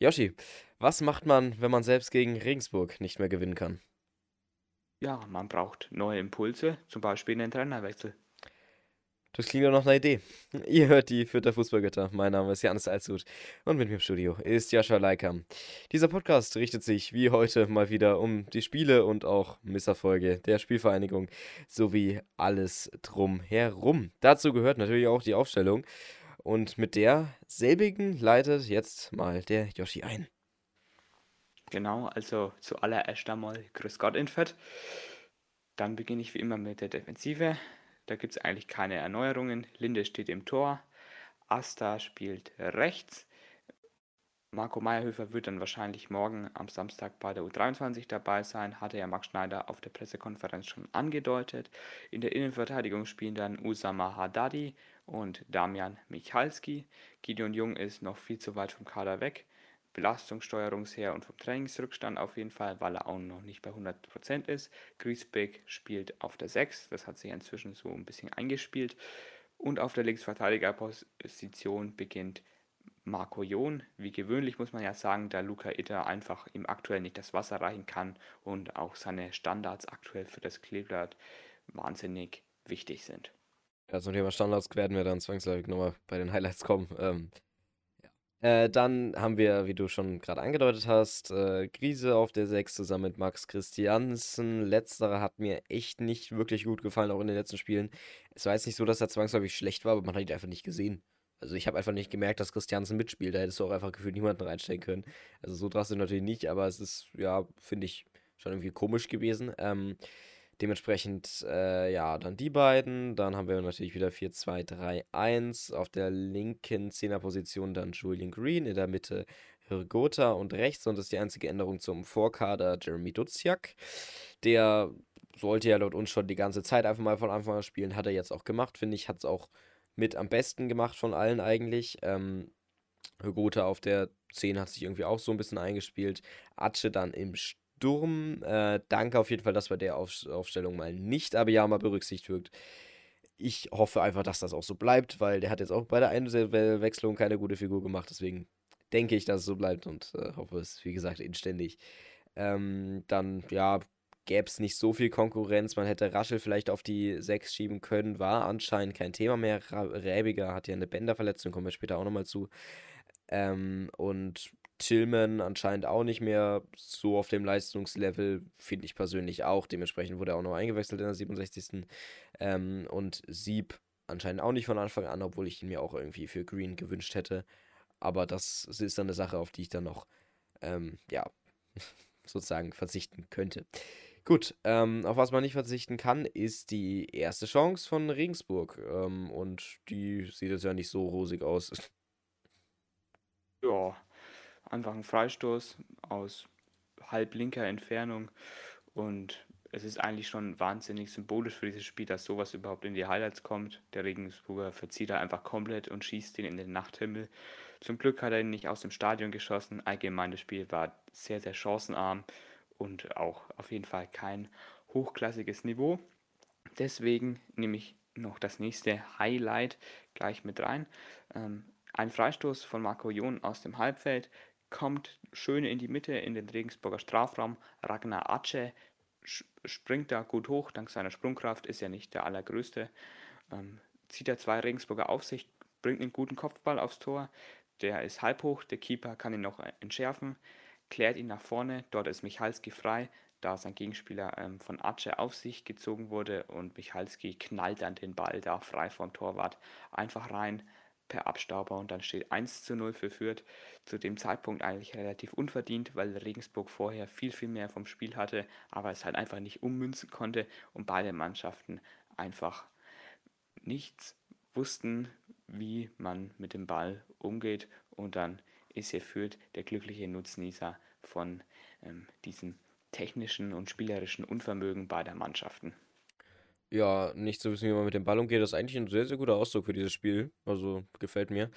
Yoshi, was macht man, wenn man selbst gegen Regensburg nicht mehr gewinnen kann? Ja, man braucht neue Impulse, zum Beispiel einen Trainerwechsel. Das klingt doch noch eine Idee. Ihr hört die Fürther Fußballgötter. Mein Name ist Janis Alshut und mit mir im Studio ist Jascha Leikam. Dieser Podcast richtet sich wie heute mal wieder um die Spiele und auch Misserfolge der Spielvereinigung sowie alles drumherum. Dazu gehört natürlich auch die Aufstellung und mit der selbigen leitet jetzt mal der Yoshi ein. Genau, also zuallererst einmal Grüß Gott in Fett. Dann beginne ich wie immer mit der Defensive. Da gibt es eigentlich keine Erneuerungen. Linde steht im Tor. Asta spielt rechts. Marco Meyerhöfer wird dann wahrscheinlich morgen am Samstag bei der U23 dabei sein, hatte ja Max Schneider auf der Pressekonferenz schon angedeutet. In der Innenverteidigung spielen dann Usama Haddadi und Damian Michalski. Gideon Jung ist noch viel zu weit vom Kader weg. Belastungssteuerungsher und vom Trainingsrückstand auf jeden Fall, weil er auch noch nicht bei 100% ist. Griesbeck spielt auf der 6, das hat sich inzwischen so ein bisschen eingespielt. Und auf der Linksverteidigerposition beginnt Marco Jon. Wie gewöhnlich muss man ja sagen, da Luca Itter einfach ihm aktuell nicht das Wasser reichen kann und auch seine Standards aktuell für das Kleeblatt wahnsinnig wichtig sind. Ja, zum Thema Standards werden wir dann zwangsläufig nochmal bei den Highlights kommen. Ähm, ja. äh, dann haben wir, wie du schon gerade angedeutet hast, äh, Grise auf der 6 zusammen mit Max Christiansen. Letzterer hat mir echt nicht wirklich gut gefallen, auch in den letzten Spielen. Es war jetzt nicht so, dass er zwangsläufig schlecht war, aber man hat ihn einfach nicht gesehen. Also ich habe einfach nicht gemerkt, dass Christiansen mitspielt. Da hättest du auch einfach gefühlt niemanden reinstellen können. Also so drastisch natürlich nicht, aber es ist, ja, finde ich, schon irgendwie komisch gewesen. Ähm, dementsprechend, äh, ja, dann die beiden. Dann haben wir natürlich wieder 4-2-3-1. Auf der linken Zehnerposition dann Julian Green. In der Mitte Hirgota und rechts. Und das ist die einzige Änderung zum Vorkader Jeremy Duziak. Der sollte ja laut uns schon die ganze Zeit einfach mal von Anfang an spielen. Hat er jetzt auch gemacht, finde ich. Hat es auch mit am besten gemacht von allen eigentlich. Ähm, Hugota auf der 10 hat sich irgendwie auch so ein bisschen eingespielt. Atsche dann im Sturm. Äh, danke auf jeden Fall, dass bei der auf Aufstellung mal nicht Abiyama berücksichtigt wird. Ich hoffe einfach, dass das auch so bleibt, weil der hat jetzt auch bei der Einwechslung keine gute Figur gemacht. Deswegen denke ich, dass es so bleibt und äh, hoffe es, wie gesagt, inständig. Ähm, dann, ja, gäbe es nicht so viel Konkurrenz. Man hätte Raschel vielleicht auf die 6 schieben können, war anscheinend kein Thema mehr. Räbiger hat ja eine Bänderverletzung, kommen wir später auch nochmal zu. Ähm, und Tillman anscheinend auch nicht mehr so auf dem Leistungslevel, finde ich persönlich auch. Dementsprechend wurde er auch noch eingewechselt in der 67. Ähm, und Sieb anscheinend auch nicht von Anfang an, obwohl ich ihn mir auch irgendwie für Green gewünscht hätte. Aber das ist dann eine Sache, auf die ich dann noch, ähm, ja, sozusagen verzichten könnte. Gut, ähm, auf was man nicht verzichten kann, ist die erste Chance von Regensburg. Ähm, und die sieht jetzt ja nicht so rosig aus. Ja, einfach ein Freistoß aus halb linker Entfernung. Und es ist eigentlich schon wahnsinnig symbolisch für dieses Spiel, dass sowas überhaupt in die Highlights kommt. Der Regensburger verzieht er einfach komplett und schießt ihn in den Nachthimmel. Zum Glück hat er ihn nicht aus dem Stadion geschossen. Allgemein das Spiel war sehr, sehr chancenarm und auch auf jeden Fall kein hochklassiges Niveau. Deswegen nehme ich noch das nächste Highlight gleich mit rein. Ähm, ein Freistoß von Marco Jon aus dem Halbfeld kommt schön in die Mitte in den Regensburger Strafraum. Ragnar Ace springt da gut hoch, dank seiner Sprungkraft, ist ja nicht der allergrößte. Ähm, zieht er zwei Regensburger auf sich, bringt einen guten Kopfball aufs Tor. Der ist halb hoch, der Keeper kann ihn noch entschärfen klärt ihn nach vorne. Dort ist Michalski frei, da sein Gegenspieler ähm, von Ace auf sich gezogen wurde und Michalski knallt dann den Ball da frei vom Torwart einfach rein per Abstauber und dann steht 1 zu 0 für Fürth. Zu dem Zeitpunkt eigentlich relativ unverdient, weil Regensburg vorher viel, viel mehr vom Spiel hatte, aber es halt einfach nicht ummünzen konnte und beide Mannschaften einfach nichts wussten, wie man mit dem Ball umgeht und dann ist hier Fürth der glückliche Nutznießer von ähm, diesem technischen und spielerischen Unvermögen beider Mannschaften. Ja, nicht zu wissen, wie man mit dem Ball umgeht, ist eigentlich ein sehr, sehr guter Ausdruck für dieses Spiel. Also gefällt mir.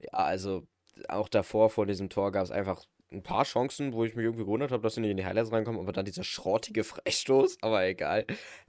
Ja, also auch davor vor diesem Tor gab es einfach ein paar Chancen, wo ich mich irgendwie gewundert habe, dass sie nicht in die Highlights reinkommen, aber dann dieser schrottige Freistoß, aber egal.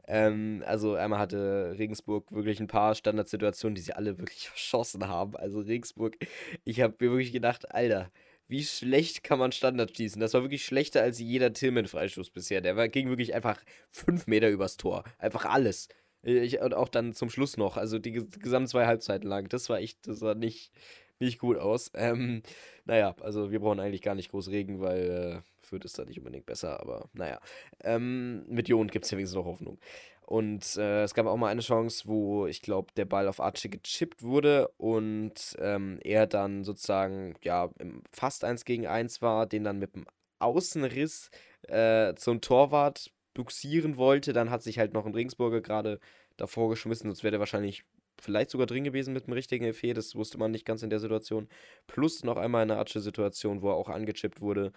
Ähm, also einmal hatte Regensburg wirklich ein paar Standardsituationen, die sie alle wirklich verschossen haben. Also Regensburg, ich habe mir wirklich gedacht, Alter, wie schlecht kann man Standard schießen? Das war wirklich schlechter als jeder Tillman-Freistoß bisher. Der war, ging wirklich einfach fünf Meter übers Tor. Einfach alles. Ich, und auch dann zum Schluss noch, also die, gesamten zwei Halbzeiten lang. Das war echt, das sah nicht, nicht gut aus. Ähm, naja, also wir brauchen eigentlich gar nicht groß Regen, weil äh, Fürth ist da nicht unbedingt besser, aber naja. Ähm, mit Jon gibt es ja wenigstens noch Hoffnung. Und äh, es gab auch mal eine Chance, wo ich glaube, der Ball auf Archie gechippt wurde und ähm, er dann sozusagen ja fast 1 gegen 1 war, den dann mit dem Außenriss äh, zum Torwart buxieren wollte. Dann hat sich halt noch ein Ringsburger gerade davor geschmissen, sonst wäre der wahrscheinlich vielleicht sogar drin gewesen mit dem richtigen Effet. Das wusste man nicht ganz in der Situation. Plus noch einmal eine Archie-Situation, wo er auch angechippt wurde.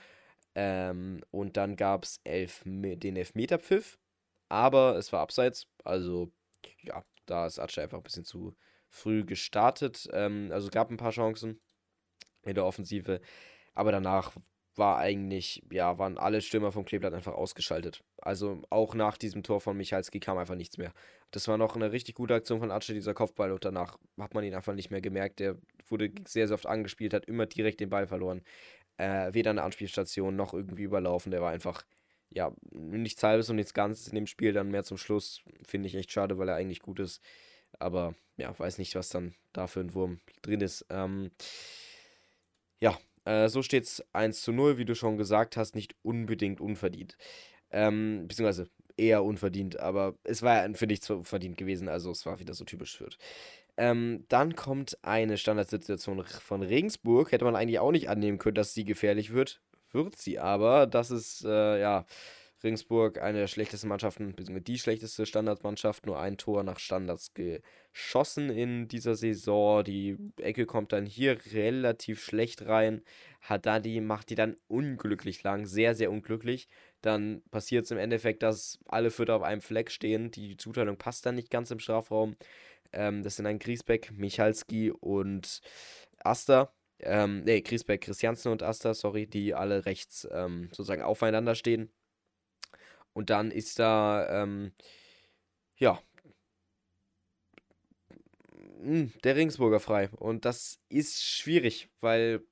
Ähm, und dann gab es elf, den Elfmeterpfiff aber es war abseits. Also, ja, da ist Atsche einfach ein bisschen zu früh gestartet. Ähm, also gab ein paar Chancen in der Offensive. Aber danach war eigentlich, ja, waren alle Stürmer vom Kleeblatt einfach ausgeschaltet. Also auch nach diesem Tor von Michalski kam einfach nichts mehr. Das war noch eine richtig gute Aktion von Atsche, dieser Kopfball, und danach hat man ihn einfach nicht mehr gemerkt. Der wurde sehr, sehr oft angespielt, hat immer direkt den Ball verloren. Äh, weder eine Anspielstation noch irgendwie überlaufen. Der war einfach ja, nichts halbes und nichts Ganzes in dem Spiel, dann mehr zum Schluss. Finde ich echt schade, weil er eigentlich gut ist. Aber ja, weiß nicht, was dann da für ein Wurm drin ist. Ähm, ja, äh, so steht es 1 zu 0, wie du schon gesagt hast, nicht unbedingt unverdient. Ähm, beziehungsweise eher unverdient, aber es war, finde ich, verdient gewesen, also es war wieder so typisch Fürth. Ähm, dann kommt eine Standardsituation von Regensburg. Hätte man eigentlich auch nicht annehmen können, dass sie gefährlich wird wird sie aber. Das ist, äh, ja, Ringsburg eine der schlechtesten Mannschaften, beziehungsweise die schlechteste Standardmannschaft, nur ein Tor nach Standards geschossen in dieser Saison. Die Ecke kommt dann hier relativ schlecht rein. Haddadi macht die dann unglücklich lang, sehr, sehr unglücklich. Dann passiert es im Endeffekt, dass alle Vierter auf einem Fleck stehen. Die Zuteilung passt dann nicht ganz im Strafraum. Ähm, das sind dann Griesbeck, Michalski und Aster ähm, nee, Griesbeck, Christiansen und Asta, sorry, die alle rechts ähm, sozusagen aufeinander stehen. Und dann ist da, ähm, ja, hm, der Ringsburger frei. Und das ist schwierig, weil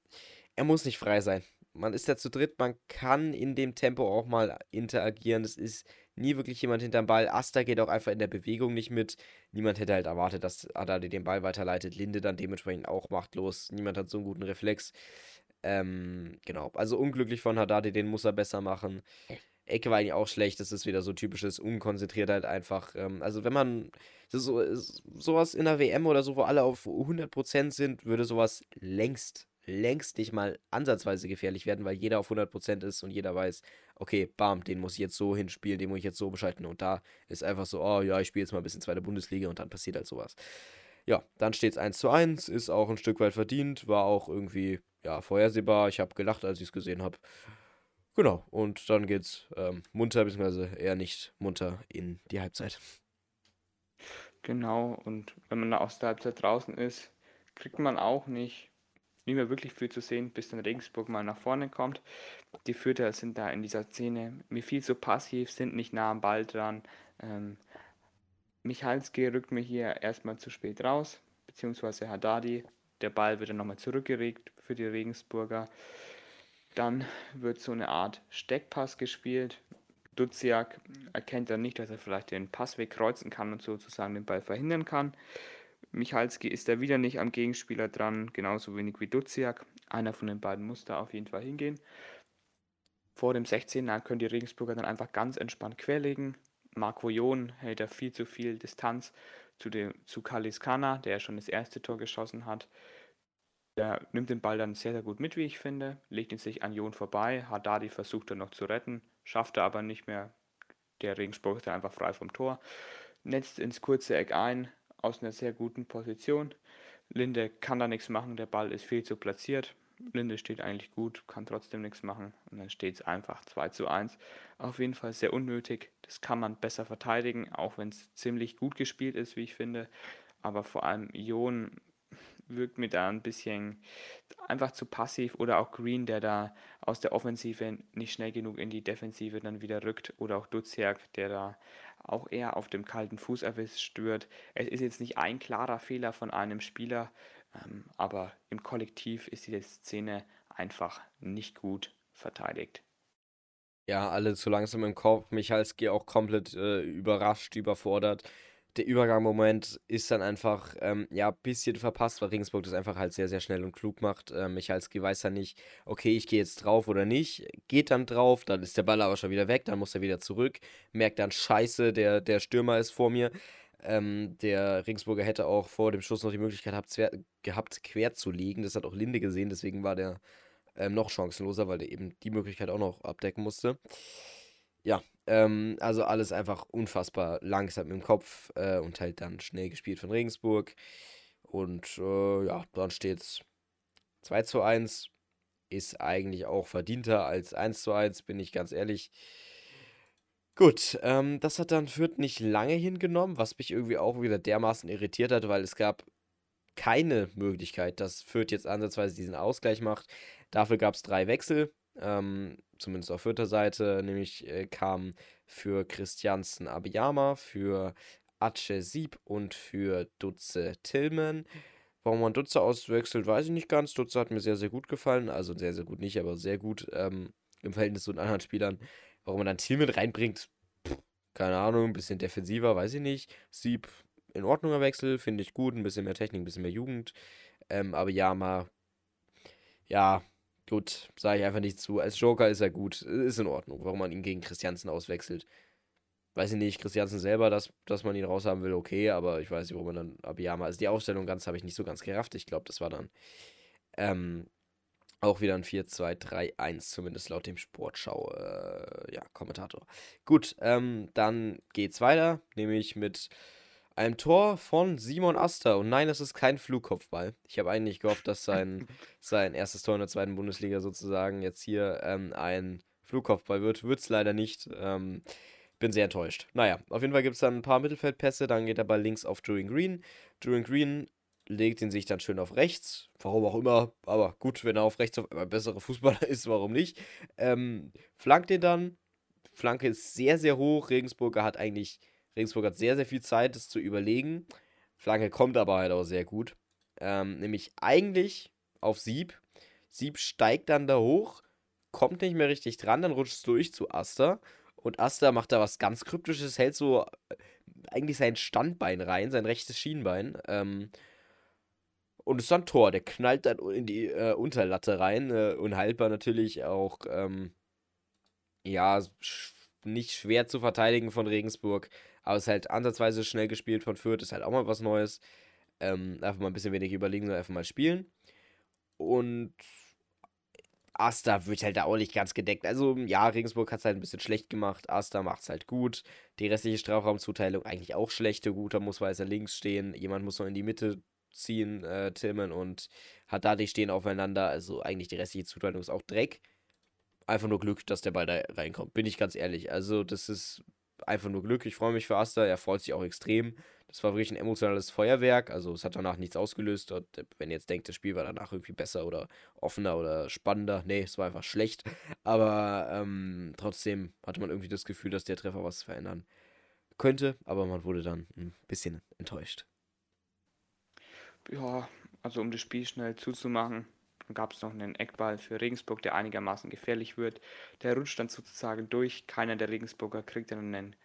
er muss nicht frei sein. Man ist ja zu dritt, man kann in dem Tempo auch mal interagieren. Das ist nie wirklich jemand hinterm Ball. Asta geht auch einfach in der Bewegung nicht mit. Niemand hätte halt erwartet, dass Haddadi den Ball weiterleitet. Linde dann dementsprechend auch machtlos. Niemand hat so einen guten Reflex. Ähm, genau. Also unglücklich von Haddadi, den muss er besser machen. Ecke war eigentlich auch schlecht. Das ist wieder so typisches Unkonzentriertheit einfach. Ähm, also wenn man so, sowas in der WM oder so, wo alle auf 100% sind, würde sowas längst längst nicht mal ansatzweise gefährlich werden, weil jeder auf 100% ist und jeder weiß, okay, bam, den muss ich jetzt so hinspielen, den muss ich jetzt so beschalten. Und da ist einfach so, oh ja, ich spiele jetzt mal ein bisschen zweite Bundesliga und dann passiert halt sowas. Ja, dann steht es 1 zu 1, ist auch ein Stück weit verdient, war auch irgendwie, ja, vorhersehbar. Ich habe gelacht, als ich es gesehen habe. Genau, und dann geht's ähm, munter, beziehungsweise eher nicht munter in die Halbzeit. Genau, und wenn man aus der Halbzeit draußen ist, kriegt man auch nicht nicht mehr wirklich viel zu sehen, bis dann Regensburg mal nach vorne kommt. Die Fürther sind da in dieser Szene mir viel zu passiv, sind nicht nah am Ball dran. Ähm, Michalski rückt mir hier erstmal zu spät raus, beziehungsweise Haddadi. Der Ball wird dann nochmal zurückgeregt für die Regensburger. Dann wird so eine Art Steckpass gespielt. Duziak erkennt dann nicht, dass er vielleicht den Passweg kreuzen kann und sozusagen den Ball verhindern kann. Michalski ist da wieder nicht am Gegenspieler dran, genauso wenig wie Duziak. Einer von den beiden muss da auf jeden Fall hingehen. Vor dem 16er können die Regensburger dann einfach ganz entspannt querlegen. Marco Jon hält da viel zu viel Distanz zu, dem, zu Kalis Kana, der ja schon das erste Tor geschossen hat. Der nimmt den Ball dann sehr, sehr gut mit, wie ich finde, legt ihn sich an Jon vorbei. Haddadi versucht er noch zu retten, schafft er aber nicht mehr. Der Regensburg ist dann einfach frei vom Tor. Netzt ins kurze Eck ein, aus einer sehr guten Position. Linde kann da nichts machen, der Ball ist viel zu platziert. Linde steht eigentlich gut, kann trotzdem nichts machen und dann steht es einfach 2 zu 1. Auf jeden Fall sehr unnötig. Das kann man besser verteidigen, auch wenn es ziemlich gut gespielt ist, wie ich finde. Aber vor allem Ion wirkt mir da ein bisschen einfach zu passiv oder auch Green, der da aus der Offensive nicht schnell genug in die Defensive dann wieder rückt oder auch Duziak, der da auch eher auf dem kalten Fuß erwischt wird. Es ist jetzt nicht ein klarer Fehler von einem Spieler, ähm, aber im Kollektiv ist diese Szene einfach nicht gut verteidigt. Ja, alle zu langsam im Kopf. Michalski auch komplett äh, überrascht, überfordert. Der Übergangmoment ist dann einfach, ähm, ja, ein bisschen verpasst, weil Regensburg das einfach halt sehr, sehr schnell und klug macht. Ähm, Michalski weiß dann nicht, okay, ich gehe jetzt drauf oder nicht. Geht dann drauf, dann ist der Ball aber schon wieder weg, dann muss er wieder zurück. Merkt dann, scheiße, der, der Stürmer ist vor mir. Ähm, der Regensburger hätte auch vor dem Schuss noch die Möglichkeit gehabt, gehabt quer zu liegen. Das hat auch Linde gesehen, deswegen war der ähm, noch chancenloser, weil der eben die Möglichkeit auch noch abdecken musste. Ja, ähm, also alles einfach unfassbar langsam im Kopf äh, und halt dann schnell gespielt von Regensburg. Und äh, ja, dann steht es 2 zu 1. Ist eigentlich auch verdienter als 1 zu 1, bin ich ganz ehrlich. Gut, ähm, das hat dann Fürth nicht lange hingenommen, was mich irgendwie auch wieder dermaßen irritiert hat, weil es gab keine Möglichkeit, dass Fürth jetzt ansatzweise diesen Ausgleich macht. Dafür gab es drei Wechsel, ähm, zumindest auf vierter Seite, nämlich äh, kam für Christiansen Abiyama, für Ace Sieb und für Dutze Tillman. Warum man Dutze auswechselt, weiß ich nicht ganz. Dutze hat mir sehr, sehr gut gefallen. Also sehr, sehr gut nicht, aber sehr gut ähm, im Verhältnis zu den anderen Spielern. Warum man dann Tillman reinbringt, keine Ahnung, ein bisschen defensiver, weiß ich nicht. Sieb, in Ordnung Wechsel, finde ich gut. Ein bisschen mehr Technik, ein bisschen mehr Jugend. Ähm, Abiyama, ja, Gut, sage ich einfach nicht zu. Als Joker ist er gut. Ist in Ordnung, warum man ihn gegen Christiansen auswechselt. Weiß ich nicht, Christiansen selber, dass, dass man ihn raushaben will, okay, aber ich weiß nicht, warum man dann Abiyama. Also die Aufstellung ganz habe ich nicht so ganz gerafft. Ich glaube, das war dann ähm, auch wieder ein 4-2-3-1, zumindest laut dem Sportschau, äh, ja, Kommentator. Gut, ähm, dann geht's weiter, nämlich mit einem Tor von Simon Aster. Und nein, es ist kein Flugkopfball. Ich habe eigentlich gehofft, dass sein, sein erstes Tor in der zweiten Bundesliga sozusagen jetzt hier ähm, ein Flugkopfball wird. Wird es leider nicht. Ähm, bin sehr enttäuscht. Naja, auf jeden Fall gibt es dann ein paar Mittelfeldpässe. Dann geht der Ball links auf Drew Green. Drew Green legt ihn sich dann schön auf rechts. Warum auch immer. Aber gut, wenn er auf rechts auf einmal bessere Fußballer ist, warum nicht. Ähm, flankt ihn dann. Flanke ist sehr, sehr hoch. Regensburger hat eigentlich Regensburg hat sehr, sehr viel Zeit, das zu überlegen. Flanke kommt aber halt auch sehr gut. Ähm, nämlich eigentlich auf Sieb. Sieb steigt dann da hoch, kommt nicht mehr richtig dran, dann rutscht es durch zu Aster. Und Aster macht da was ganz Kryptisches, hält so äh, eigentlich sein Standbein rein, sein rechtes Schienbein. Ähm, und ist dann Tor. Der knallt dann in die äh, Unterlatte rein. Äh, unhaltbar natürlich auch, ähm, ja, sch nicht schwer zu verteidigen von Regensburg. Aber es ist halt ansatzweise schnell gespielt von Fürth, ist halt auch mal was Neues. Ähm, einfach mal ein bisschen wenig überlegen, sondern einfach mal spielen. Und Asta wird halt da auch nicht ganz gedeckt. Also, ja, Regensburg hat es halt ein bisschen schlecht gemacht. Asta macht es halt gut. Die restliche Strafraumzuteilung eigentlich auch schlechte. Guter muss weiter links stehen. Jemand muss noch in die Mitte ziehen, äh, Tillman und die stehen aufeinander. Also, eigentlich die restliche Zuteilung ist auch Dreck. Einfach nur Glück, dass der Ball da reinkommt. Bin ich ganz ehrlich. Also, das ist einfach nur Glück. Ich freue mich für Asta. Er freut sich auch extrem. Das war wirklich ein emotionales Feuerwerk. Also es hat danach nichts ausgelöst. Und wenn ihr jetzt denkt, das Spiel war danach irgendwie besser oder offener oder spannender. Nee, es war einfach schlecht. Aber ähm, trotzdem hatte man irgendwie das Gefühl, dass der Treffer was verändern könnte. Aber man wurde dann ein bisschen enttäuscht. Ja, also um das Spiel schnell zuzumachen, dann gab es noch einen Eckball für Regensburg, der einigermaßen gefährlich wird. Der rutscht dann sozusagen durch. Keiner der Regensburger kriegt dann einen,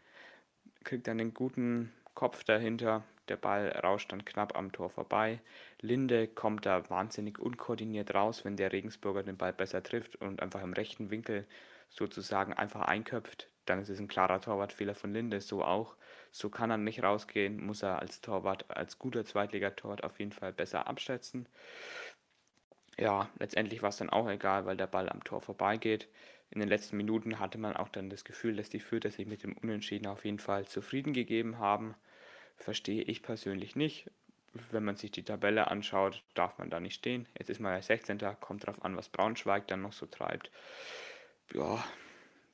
kriegt dann einen guten Kopf dahinter. Der Ball rauscht dann knapp am Tor vorbei. Linde kommt da wahnsinnig unkoordiniert raus, wenn der Regensburger den Ball besser trifft und einfach im rechten Winkel sozusagen einfach einköpft. Dann ist es ein klarer Torwartfehler von Linde, so auch. So kann er nicht rausgehen, muss er als Torwart, als guter Zweitligatorwart auf jeden Fall besser abschätzen ja, letztendlich war es dann auch egal, weil der Ball am Tor vorbeigeht. In den letzten Minuten hatte man auch dann das Gefühl, dass die Fürther sich mit dem Unentschieden auf jeden Fall zufrieden gegeben haben. Verstehe ich persönlich nicht. Wenn man sich die Tabelle anschaut, darf man da nicht stehen. Jetzt ist man ja 16. Kommt drauf an, was Braunschweig dann noch so treibt. Ja,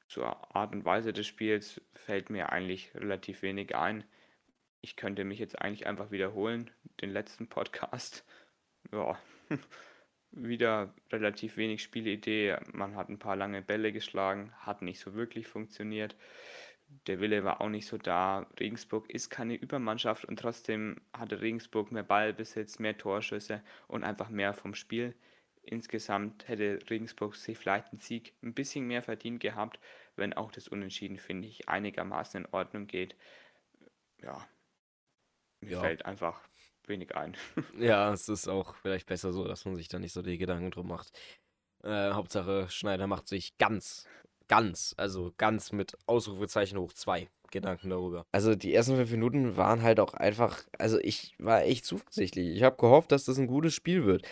zur Art und Weise des Spiels fällt mir eigentlich relativ wenig ein. Ich könnte mich jetzt eigentlich einfach wiederholen, den letzten Podcast. Ja, wieder relativ wenig Spielidee. Man hat ein paar lange Bälle geschlagen, hat nicht so wirklich funktioniert. Der Wille war auch nicht so da. Regensburg ist keine Übermannschaft und trotzdem hatte Regensburg mehr Ballbesitz, mehr Torschüsse und einfach mehr vom Spiel insgesamt hätte Regensburg sich vielleicht einen Sieg ein bisschen mehr verdient gehabt, wenn auch das Unentschieden, finde ich, einigermaßen in Ordnung geht. Ja, mir Ja. fällt einfach wenig ein. Ja, es ist auch vielleicht besser so, dass man sich da nicht so die Gedanken drum macht. Äh, Hauptsache, Schneider macht sich ganz, ganz, also ganz mit Ausrufezeichen hoch zwei Gedanken darüber. Also die ersten fünf Minuten waren halt auch einfach, also ich war echt zuversichtlich. Ich habe gehofft, dass das ein gutes Spiel wird.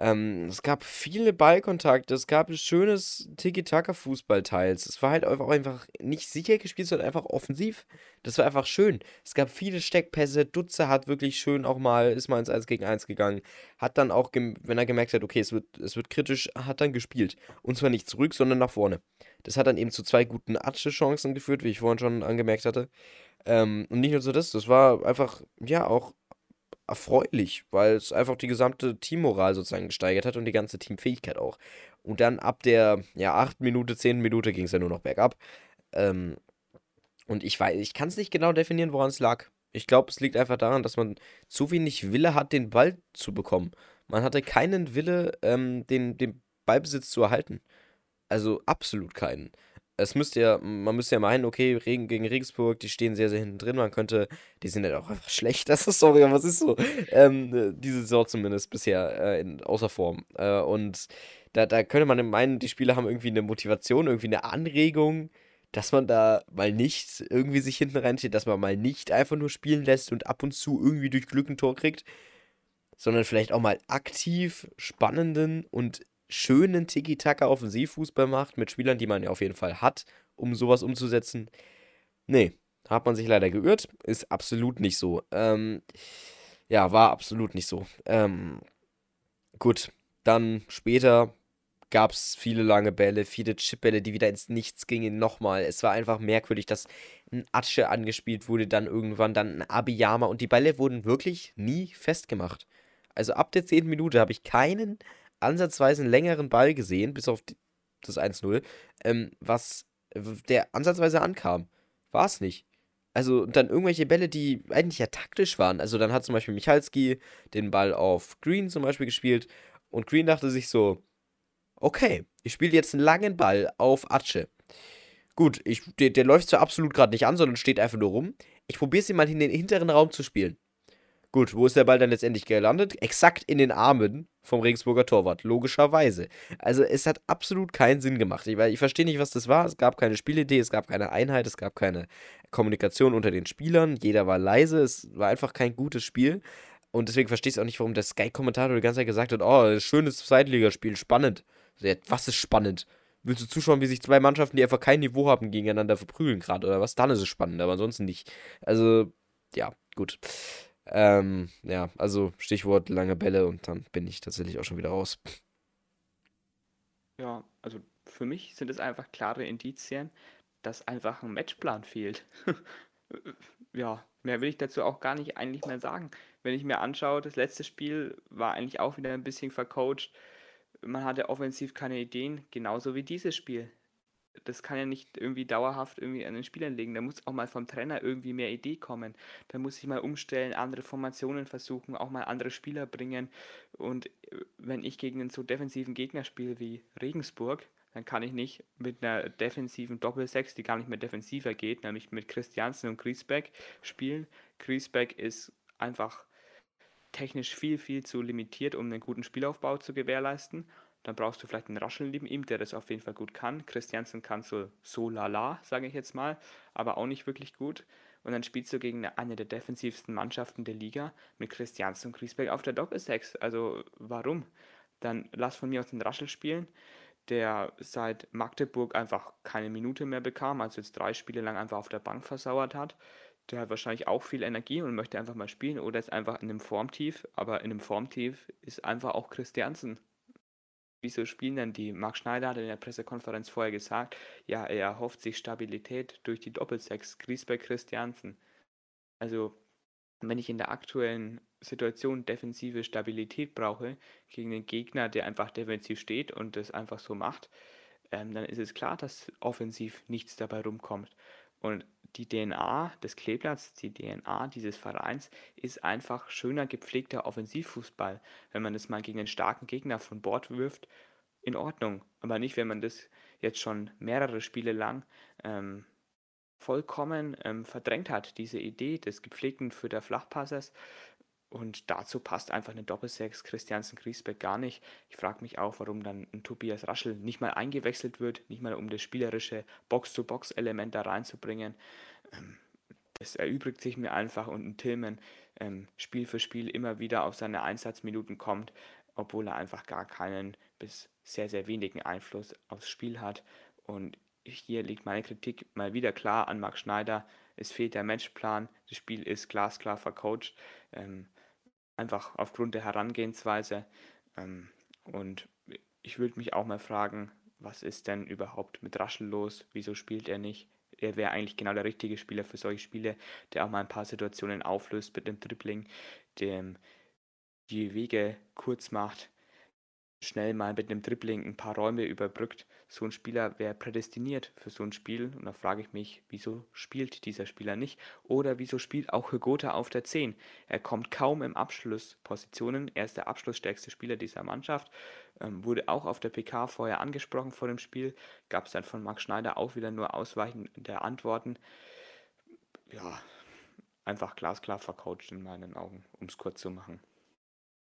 Ähm, es gab viele Ballkontakte, es gab schönes Tiki-Taka-Fußball teils. Es war halt einfach, einfach nicht sicher gespielt, sondern einfach offensiv. Das war einfach schön. Es gab viele Steckpässe. Dutze hat wirklich schön auch mal, ist mal ins 1 gegen 1 gegangen. Hat dann auch, wenn er gemerkt hat, okay, es wird, es wird kritisch, hat dann gespielt. Und zwar nicht zurück, sondern nach vorne. Das hat dann eben zu zwei guten Atsche-Chancen geführt, wie ich vorhin schon angemerkt hatte. Ähm, und nicht nur so das, das war einfach, ja, auch erfreulich, weil es einfach die gesamte Teammoral sozusagen gesteigert hat und die ganze Teamfähigkeit auch. Und dann ab der, ja, 8 Minute, 10 Minute ging es ja nur noch bergab. Ähm, und ich weiß, ich kann es nicht genau definieren, woran es lag. Ich glaube, es liegt einfach daran, dass man zu wenig Wille hat, den Ball zu bekommen. Man hatte keinen Wille, ähm, den, den Ballbesitz zu erhalten. Also absolut keinen. Es müsste ja, man müsste ja meinen, okay, Regen gegen Regensburg, die stehen sehr, sehr hinten drin. Man könnte, die sind halt auch einfach schlecht. Das ist sorry, aber was ist so? Ähm, äh, diese Saison zumindest bisher äh, in, außer Form. Äh, und da, da könnte man meinen, die Spieler haben irgendwie eine Motivation, irgendwie eine Anregung, dass man da mal nicht irgendwie sich hinten reinsteht, dass man mal nicht einfach nur spielen lässt und ab und zu irgendwie durch Glück ein Tor kriegt, sondern vielleicht auch mal aktiv spannenden und schönen Tiki-Taka-Offensivfußball macht mit Spielern, die man ja auf jeden Fall hat, um sowas umzusetzen. Nee, hat man sich leider geirrt. Ist absolut nicht so. Ähm, ja, war absolut nicht so. Ähm, gut, dann später gab es viele lange Bälle, viele Chipbälle, die wieder ins Nichts gingen. Nochmal, es war einfach merkwürdig, dass ein Atsche angespielt wurde, dann irgendwann dann ein Abiyama und die Bälle wurden wirklich nie festgemacht. Also ab der 10. Minute habe ich keinen ansatzweise einen längeren Ball gesehen, bis auf das 1-0, ähm, was der ansatzweise ankam. War es nicht. Also dann irgendwelche Bälle, die eigentlich ja taktisch waren. Also dann hat zum Beispiel Michalski den Ball auf Green zum Beispiel gespielt und Green dachte sich so, okay, ich spiele jetzt einen langen Ball auf Atsche. Gut, ich, der, der läuft zwar absolut gerade nicht an, sondern steht einfach nur rum. Ich probiere es ihn mal in den hinteren Raum zu spielen. Gut, wo ist der Ball dann letztendlich gelandet? Exakt in den Armen vom Regensburger Torwart, logischerweise. Also es hat absolut keinen Sinn gemacht. Ich, ich verstehe nicht, was das war. Es gab keine Spielidee, es gab keine Einheit, es gab keine Kommunikation unter den Spielern. Jeder war leise, es war einfach kein gutes Spiel. Und deswegen verstehe ich auch nicht, warum der Sky-Kommentator die ganze Zeit gesagt hat, oh, schönes Zweitligaspiel, spannend. Was ist spannend? Willst du zuschauen, wie sich zwei Mannschaften, die einfach kein Niveau haben, gegeneinander verprügeln gerade oder was? Dann ist es spannend, aber ansonsten nicht. Also, ja, gut. Ähm, ja, also Stichwort lange Bälle und dann bin ich tatsächlich auch schon wieder raus. Ja, also für mich sind es einfach klare Indizien, dass einfach ein Matchplan fehlt. Ja, mehr will ich dazu auch gar nicht eigentlich mehr sagen. Wenn ich mir anschaue, das letzte Spiel war eigentlich auch wieder ein bisschen vercoacht. Man hatte offensiv keine Ideen, genauso wie dieses Spiel. Das kann ja nicht irgendwie dauerhaft irgendwie an den Spielern liegen. Da muss auch mal vom Trainer irgendwie mehr Idee kommen. Da muss ich mal umstellen, andere Formationen versuchen, auch mal andere Spieler bringen. Und äh, wenn ich gegen einen so defensiven Gegner spiele wie Regensburg, dann kann ich nicht mit einer defensiven Doppel-6, die gar nicht mehr defensiver geht, nämlich mit Christiansen und Griesbeck spielen. Griesbeck ist einfach technisch viel, viel zu limitiert, um einen guten Spielaufbau zu gewährleisten. Dann brauchst du vielleicht einen Raschel neben ihm, der das auf jeden Fall gut kann. Christiansen kann so, so lala, sage ich jetzt mal, aber auch nicht wirklich gut. Und dann spielst du gegen eine der defensivsten Mannschaften der Liga mit Christiansen und Griesbeck auf der Doppel-6. Also warum? Dann lass von mir aus den Raschel spielen, der seit Magdeburg einfach keine Minute mehr bekam, also jetzt drei Spiele lang einfach auf der Bank versauert hat. Der hat wahrscheinlich auch viel Energie und möchte einfach mal spielen oder ist einfach in einem Formtief, aber in einem Formtief ist einfach auch Christiansen. Wieso spielen denn die? Marc Schneider hat in der Pressekonferenz vorher gesagt, ja, er erhofft sich Stabilität durch die Doppelsechs, Griesbeck, Christiansen. Also, wenn ich in der aktuellen Situation defensive Stabilität brauche, gegen einen Gegner, der einfach defensiv steht und das einfach so macht, ähm, dann ist es klar, dass offensiv nichts dabei rumkommt. Und die DNA des Kleeblatts, die DNA dieses Vereins ist einfach schöner gepflegter Offensivfußball. Wenn man das mal gegen einen starken Gegner von Bord wirft, in Ordnung. Aber nicht, wenn man das jetzt schon mehrere Spiele lang ähm, vollkommen ähm, verdrängt hat, diese Idee des gepflegten für. Und dazu passt einfach eine Doppelsechs Christiansen-Griesbeck gar nicht. Ich frage mich auch, warum dann ein Tobias Raschel nicht mal eingewechselt wird, nicht mal um das spielerische Box-to-Box-Element da reinzubringen. Ähm, das erübrigt sich mir einfach und ein Tillman ähm, Spiel für Spiel immer wieder auf seine Einsatzminuten kommt, obwohl er einfach gar keinen bis sehr, sehr wenigen Einfluss aufs Spiel hat. Und hier liegt meine Kritik mal wieder klar an Max Schneider. Es fehlt der Matchplan, das Spiel ist glasklar vercoacht. Ähm, einfach aufgrund der Herangehensweise. Ähm, und ich würde mich auch mal fragen, was ist denn überhaupt mit Raschel los? Wieso spielt er nicht? Er wäre eigentlich genau der richtige Spieler für solche Spiele, der auch mal ein paar Situationen auflöst mit dem Dribbling, dem die Wege kurz macht, schnell mal mit einem Dribbling ein paar Räume überbrückt. So ein Spieler wäre prädestiniert für so ein Spiel. Und da frage ich mich, wieso spielt dieser Spieler nicht? Oder wieso spielt auch Hygota auf der 10? Er kommt kaum im Abschlusspositionen. Er ist der abschlussstärkste Spieler dieser Mannschaft. Ähm, wurde auch auf der PK vorher angesprochen vor dem Spiel. Gab es dann von Max Schneider auch wieder nur ausweichende Antworten. Ja, einfach glasklar vercoacht in meinen Augen, um es kurz zu machen.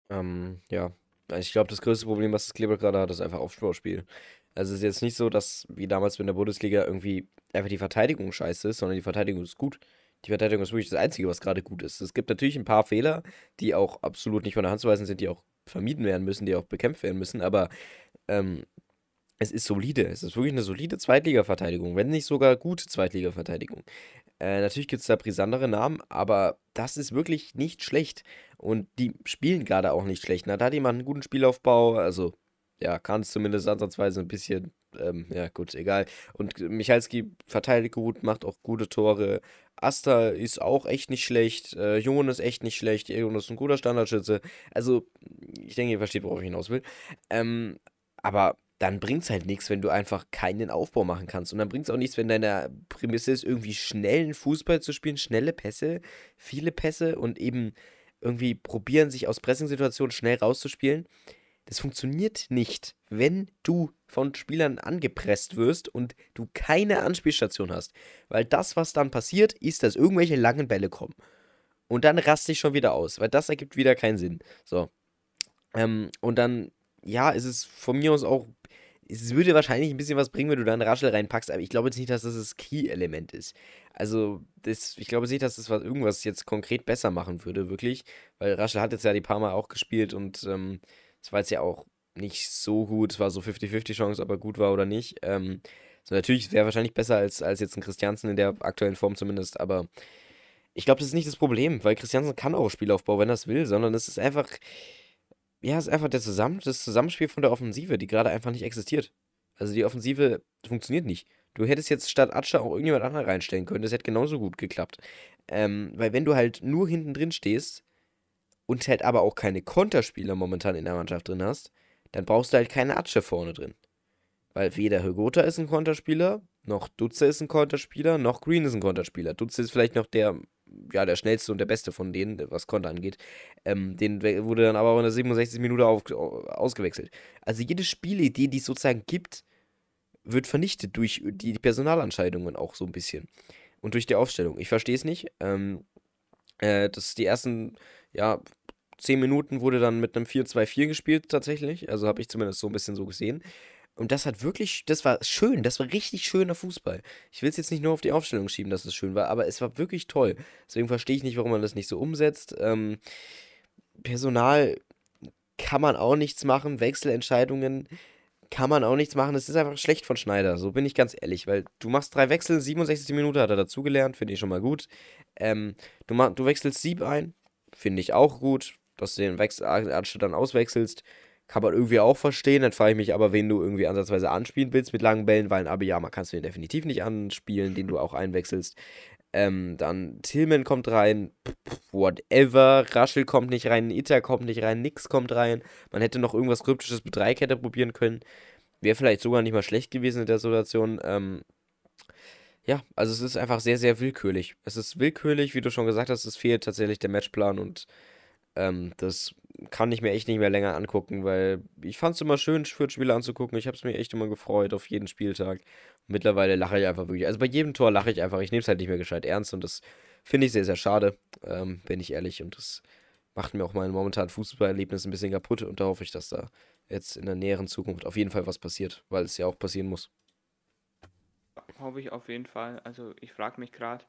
Ähm, ja, ich glaube, das größte Problem, was das Kleber gerade hat, ist einfach Aufbauspiel. Also es ist jetzt nicht so, dass wie damals in der Bundesliga irgendwie einfach die Verteidigung scheiße ist, sondern die Verteidigung ist gut. Die Verteidigung ist wirklich das Einzige, was gerade gut ist. Es gibt natürlich ein paar Fehler, die auch absolut nicht von der Hand zu weisen sind, die auch vermieden werden müssen, die auch bekämpft werden müssen, aber ähm, es ist solide. Es ist wirklich eine solide Zweitliga-Verteidigung, wenn nicht sogar gute Zweitliga-Verteidigung. Äh, natürlich gibt es da brisantere Namen, aber das ist wirklich nicht schlecht. Und die spielen gerade auch nicht schlecht. Na, da hat jemand einen guten Spielaufbau, also ja, kann es zumindest ansatzweise ein bisschen, ähm, ja gut, egal. Und Michalski verteidigt gut, macht auch gute Tore. Asta ist auch echt nicht schlecht. Äh, Jon ist echt nicht schlecht. Jon ist ein guter Standardschütze. Also, ich denke, ihr versteht, worauf ich hinaus will. Ähm, aber dann bringt es halt nichts, wenn du einfach keinen Aufbau machen kannst. Und dann bringt es auch nichts, wenn deine Prämisse ist, irgendwie schnellen Fußball zu spielen, schnelle Pässe, viele Pässe und eben irgendwie probieren, sich aus Pressingsituationen schnell rauszuspielen. Das funktioniert nicht, wenn du von Spielern angepresst wirst und du keine Anspielstation hast. Weil das, was dann passiert, ist, dass irgendwelche langen Bälle kommen. Und dann raste ich schon wieder aus, weil das ergibt wieder keinen Sinn. So. Ähm, und dann, ja, ist es von mir aus auch es würde wahrscheinlich ein bisschen was bringen, wenn du da einen Raschel reinpackst, aber ich glaube jetzt nicht, dass das das Key-Element ist. Also, das, ich glaube nicht, dass das was, irgendwas jetzt konkret besser machen würde, wirklich. Weil Raschel hat jetzt ja die paar Mal auch gespielt und ähm, es ähm, war jetzt ja auch nicht so gut. Es war so 50-50 Chance, ob er gut war oder nicht. Ähm, so, natürlich wäre wahrscheinlich besser als, als jetzt ein Christiansen in der aktuellen Form zumindest, aber ich glaube, das ist nicht das Problem, weil Christiansen kann auch Spielaufbau, wenn er es will, sondern es ist einfach ja, es ist einfach der Zusammen das Zusammenspiel von der Offensive, die gerade einfach nicht existiert. Also die Offensive funktioniert nicht. Du hättest jetzt statt Atscher auch irgendjemand anderen reinstellen können. Das hätte genauso gut geklappt. Ähm, weil wenn du halt nur hinten drin stehst und halt aber auch keine Konterspieler momentan in der Mannschaft drin hast, dann brauchst du halt keine Atsche vorne drin. Weil weder Hygota ist ein Konterspieler, noch Dutze ist ein Konterspieler, noch Green ist ein Konterspieler. Dutze ist vielleicht noch der ja, der schnellste und der beste von denen, was Konter angeht. Ähm, den wurde dann aber in der 67. Minute auf, ausgewechselt. Also jede Spielidee, die es sozusagen gibt, wird vernichtet durch die Personalentscheidungen auch so ein bisschen. Und durch die Aufstellung. Ich verstehe es nicht. Ähm, äh, das die ersten, ja, 10 Minuten wurde dann mit einem 4-2-4 gespielt tatsächlich. Also habe ich zumindest so ein bisschen so gesehen. Und das hat wirklich, das war schön, das war richtig schöner Fußball. Ich will es jetzt nicht nur auf die Aufstellung schieben, dass es schön war, aber es war wirklich toll. Deswegen verstehe ich nicht, warum man das nicht so umsetzt. Ähm, Personal kann man auch nichts machen, Wechselentscheidungen kann man auch nichts machen. Es ist einfach schlecht von Schneider, so bin ich ganz ehrlich, weil du machst drei Wechsel, 67 Minuten hat er dazugelernt, finde ich schon mal gut. Ähm, du, du wechselst Sieb ein, finde ich auch gut, dass du den Wechsel, dann auswechselst kann man irgendwie auch verstehen. Dann frage ich mich aber, wen du irgendwie ansatzweise anspielen willst mit langen Bällen, weil ein Abiyama kannst du den definitiv nicht anspielen, den du auch einwechselst. Ähm, dann Tillman kommt rein, whatever. Raschel kommt nicht rein, Ita kommt nicht rein, nix kommt rein. Man hätte noch irgendwas Kryptisches mit Dreikette probieren können. Wäre vielleicht sogar nicht mal schlecht gewesen in der Situation. Ähm, ja, also es ist einfach sehr, sehr willkürlich. Es ist willkürlich, wie du schon gesagt hast, es fehlt tatsächlich der Matchplan und ähm, das kann ich mir echt nicht mehr länger angucken, weil ich fand es immer schön, Spiele anzugucken. Ich habe es mir echt immer gefreut auf jeden Spieltag. Mittlerweile lache ich einfach wirklich. Also bei jedem Tor lache ich einfach. Ich nehme es halt nicht mehr gescheit ernst und das finde ich sehr, sehr schade, ähm, bin ich ehrlich. Und das macht mir auch mein momentanes Fußballerlebnis ein bisschen kaputt und da hoffe ich, dass da jetzt in der näheren Zukunft auf jeden Fall was passiert, weil es ja auch passieren muss. Hoffe ich auf jeden Fall. Also ich frage mich gerade,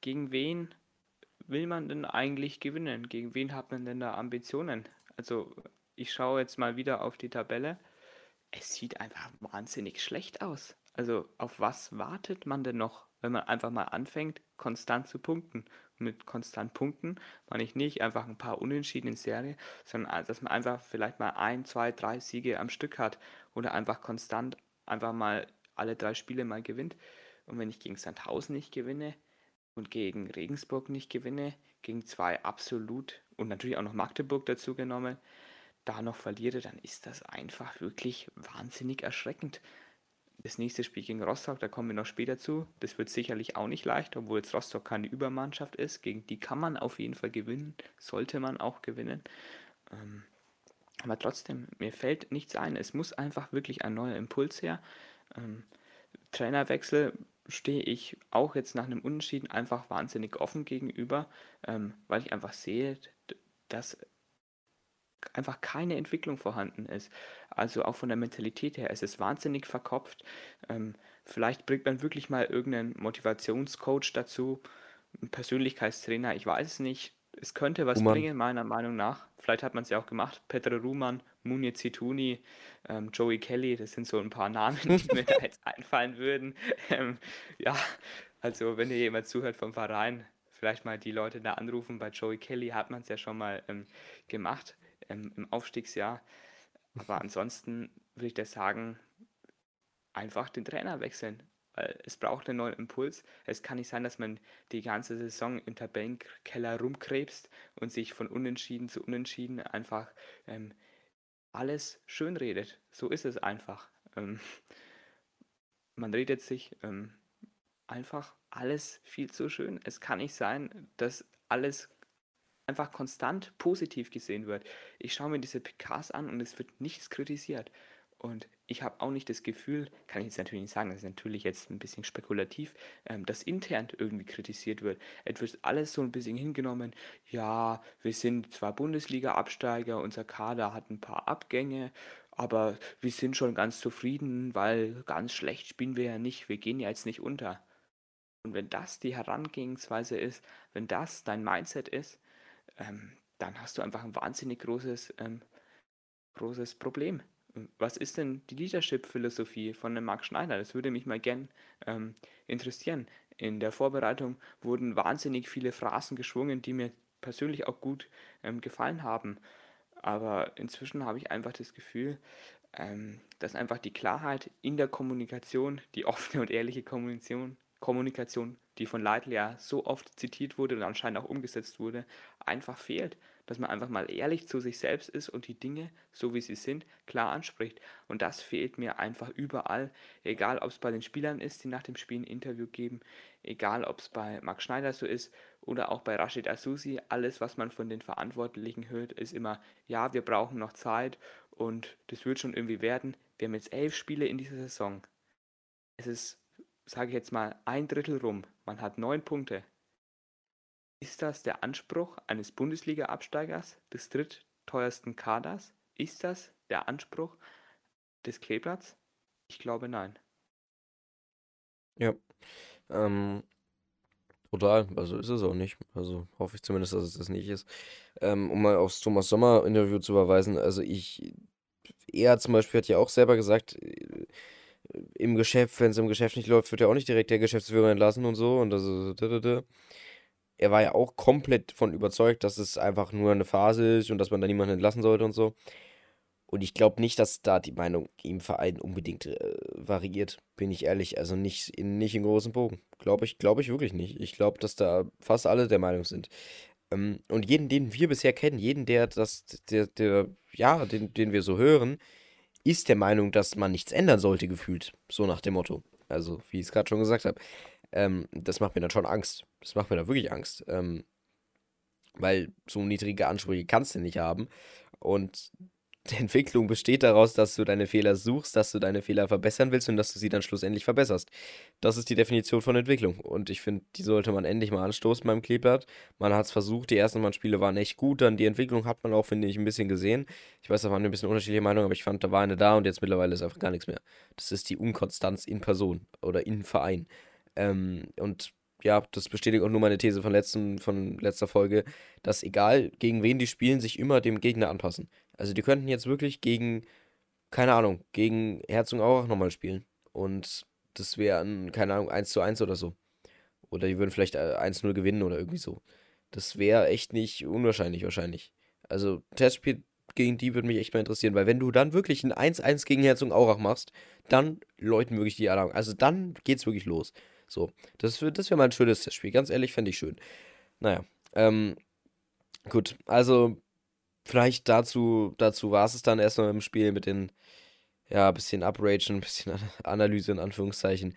gegen wen will man denn eigentlich gewinnen? Gegen wen hat man denn da Ambitionen? Also ich schaue jetzt mal wieder auf die Tabelle. Es sieht einfach wahnsinnig schlecht aus. Also auf was wartet man denn noch, wenn man einfach mal anfängt, konstant zu punkten? Mit konstant punkten meine ich nicht einfach ein paar Unentschieden in Serie, sondern dass man einfach vielleicht mal ein, zwei, drei Siege am Stück hat oder einfach konstant einfach mal alle drei Spiele mal gewinnt. Und wenn ich gegen Sandhausen nicht gewinne, und gegen Regensburg nicht gewinne, gegen zwei absolut und natürlich auch noch Magdeburg dazu genommen, da noch verliere, dann ist das einfach wirklich wahnsinnig erschreckend. Das nächste Spiel gegen Rostock, da kommen wir noch später zu. Das wird sicherlich auch nicht leicht, obwohl jetzt Rostock keine Übermannschaft ist. Gegen die kann man auf jeden Fall gewinnen, sollte man auch gewinnen. Ähm, aber trotzdem, mir fällt nichts ein. Es muss einfach wirklich ein neuer Impuls her. Ähm, Trainerwechsel stehe ich auch jetzt nach einem Unentschieden einfach wahnsinnig offen gegenüber, ähm, weil ich einfach sehe, dass einfach keine Entwicklung vorhanden ist. Also auch von der Mentalität her, es ist wahnsinnig verkopft. Ähm, vielleicht bringt man wirklich mal irgendeinen Motivationscoach dazu, einen Persönlichkeitstrainer, ich weiß es nicht. Es könnte was Ruman. bringen, meiner Meinung nach. Vielleicht hat man es ja auch gemacht. Petra Ruhmann, Munir Zituni, ähm, Joey Kelly, das sind so ein paar Namen, die mir da jetzt einfallen würden. Ähm, ja, also wenn ihr jemand zuhört vom Verein, vielleicht mal die Leute da anrufen. Bei Joey Kelly hat man es ja schon mal ähm, gemacht ähm, im Aufstiegsjahr. Aber ansonsten würde ich das sagen, einfach den Trainer wechseln. Weil es braucht einen neuen Impuls. Es kann nicht sein, dass man die ganze Saison im Tabellenkeller rumkrebst und sich von Unentschieden zu Unentschieden einfach ähm, alles schön redet. So ist es einfach. Ähm, man redet sich ähm, einfach alles viel zu schön. Es kann nicht sein, dass alles einfach konstant positiv gesehen wird. Ich schaue mir diese PKs an und es wird nichts kritisiert. Und ich habe auch nicht das Gefühl, kann ich jetzt natürlich nicht sagen, das ist natürlich jetzt ein bisschen spekulativ, ähm, dass intern irgendwie kritisiert wird. Es wird alles so ein bisschen hingenommen, ja, wir sind zwar Bundesliga-Absteiger, unser Kader hat ein paar Abgänge, aber wir sind schon ganz zufrieden, weil ganz schlecht spielen wir ja nicht, wir gehen ja jetzt nicht unter. Und wenn das die Herangehensweise ist, wenn das dein Mindset ist, ähm, dann hast du einfach ein wahnsinnig großes, ähm, großes Problem was ist denn die Leadership-Philosophie von dem Marc Schneider? Das würde mich mal gern ähm, interessieren. In der Vorbereitung wurden wahnsinnig viele Phrasen geschwungen, die mir persönlich auch gut ähm, gefallen haben. Aber inzwischen habe ich einfach das Gefühl, ähm, dass einfach die Klarheit in der Kommunikation, die offene und ehrliche Kommunikation, Kommunikation, die von Leitl ja so oft zitiert wurde und anscheinend auch umgesetzt wurde, einfach fehlt dass man einfach mal ehrlich zu sich selbst ist und die Dinge, so wie sie sind, klar anspricht. Und das fehlt mir einfach überall, egal ob es bei den Spielern ist, die nach dem Spiel ein Interview geben, egal ob es bei Max Schneider so ist oder auch bei Rashid Asusi, alles, was man von den Verantwortlichen hört, ist immer, ja, wir brauchen noch Zeit und das wird schon irgendwie werden. Wir haben jetzt elf Spiele in dieser Saison. Es ist, sage ich jetzt mal, ein Drittel rum. Man hat neun Punkte. Ist das der Anspruch eines Bundesliga-Absteigers, des drittteuersten Kaders? Ist das der Anspruch des Kleeblatts? Ich glaube nein. Ja. Ähm, total. Also ist es auch nicht. Also hoffe ich zumindest, dass es das nicht ist. Ähm, um mal aufs Thomas Sommer-Interview zu überweisen. Also ich, er zum Beispiel hat ja auch selber gesagt, äh, im Geschäft, wenn es im Geschäft nicht läuft, wird ja auch nicht direkt der Geschäftsführer entlassen und so. Und das ist er war ja auch komplett von überzeugt, dass es einfach nur eine Phase ist und dass man da niemanden entlassen sollte und so. Und ich glaube nicht, dass da die Meinung im Verein unbedingt äh, variiert, bin ich ehrlich. Also nicht in, nicht in großen Bogen. Glaube ich, glaube ich wirklich nicht. Ich glaube, dass da fast alle der Meinung sind. Ähm, und jeden, den wir bisher kennen, jeden, der das, der, der, ja, den, den wir so hören, ist der Meinung, dass man nichts ändern sollte, gefühlt. So nach dem Motto. Also, wie ich es gerade schon gesagt habe. Ähm, das macht mir dann schon Angst. Das macht mir dann wirklich Angst. Ähm, weil so niedrige Ansprüche kannst du nicht haben. Und die Entwicklung besteht daraus, dass du deine Fehler suchst, dass du deine Fehler verbessern willst und dass du sie dann schlussendlich verbesserst. Das ist die Definition von Entwicklung. Und ich finde, die sollte man endlich mal anstoßen beim Kleeblatt. Man hat es versucht, die ersten Spiele waren echt gut, dann die Entwicklung hat man auch, finde ich, ein bisschen gesehen. Ich weiß, da waren ein bisschen unterschiedliche Meinungen, aber ich fand, da war eine da und jetzt mittlerweile ist einfach gar nichts mehr. Das ist die Unkonstanz in Person oder in Verein. Ähm, und ja, das bestätigt auch nur meine These von, letzten, von letzter Folge, dass egal gegen wen die spielen, sich immer dem Gegner anpassen. Also die könnten jetzt wirklich gegen, keine Ahnung, gegen Herzogenaurach nochmal spielen. Und das wäre, keine Ahnung, 1 zu 1 oder so. Oder die würden vielleicht 1-0 äh, gewinnen oder irgendwie so. Das wäre echt nicht unwahrscheinlich wahrscheinlich. Also Testspiel gegen die würde mich echt mal interessieren, weil wenn du dann wirklich ein 1-1 gegen Herzogenaurach machst, dann läuten wirklich die Alarm. Also dann geht's wirklich los. So, das, das wäre mal ein schönes Testspiel. Ganz ehrlich, fände ich schön. Naja, ähm, gut, also vielleicht dazu, dazu war es dann erstmal im Spiel mit den, ja, bisschen Upragen, ein bisschen Analyse in Anführungszeichen.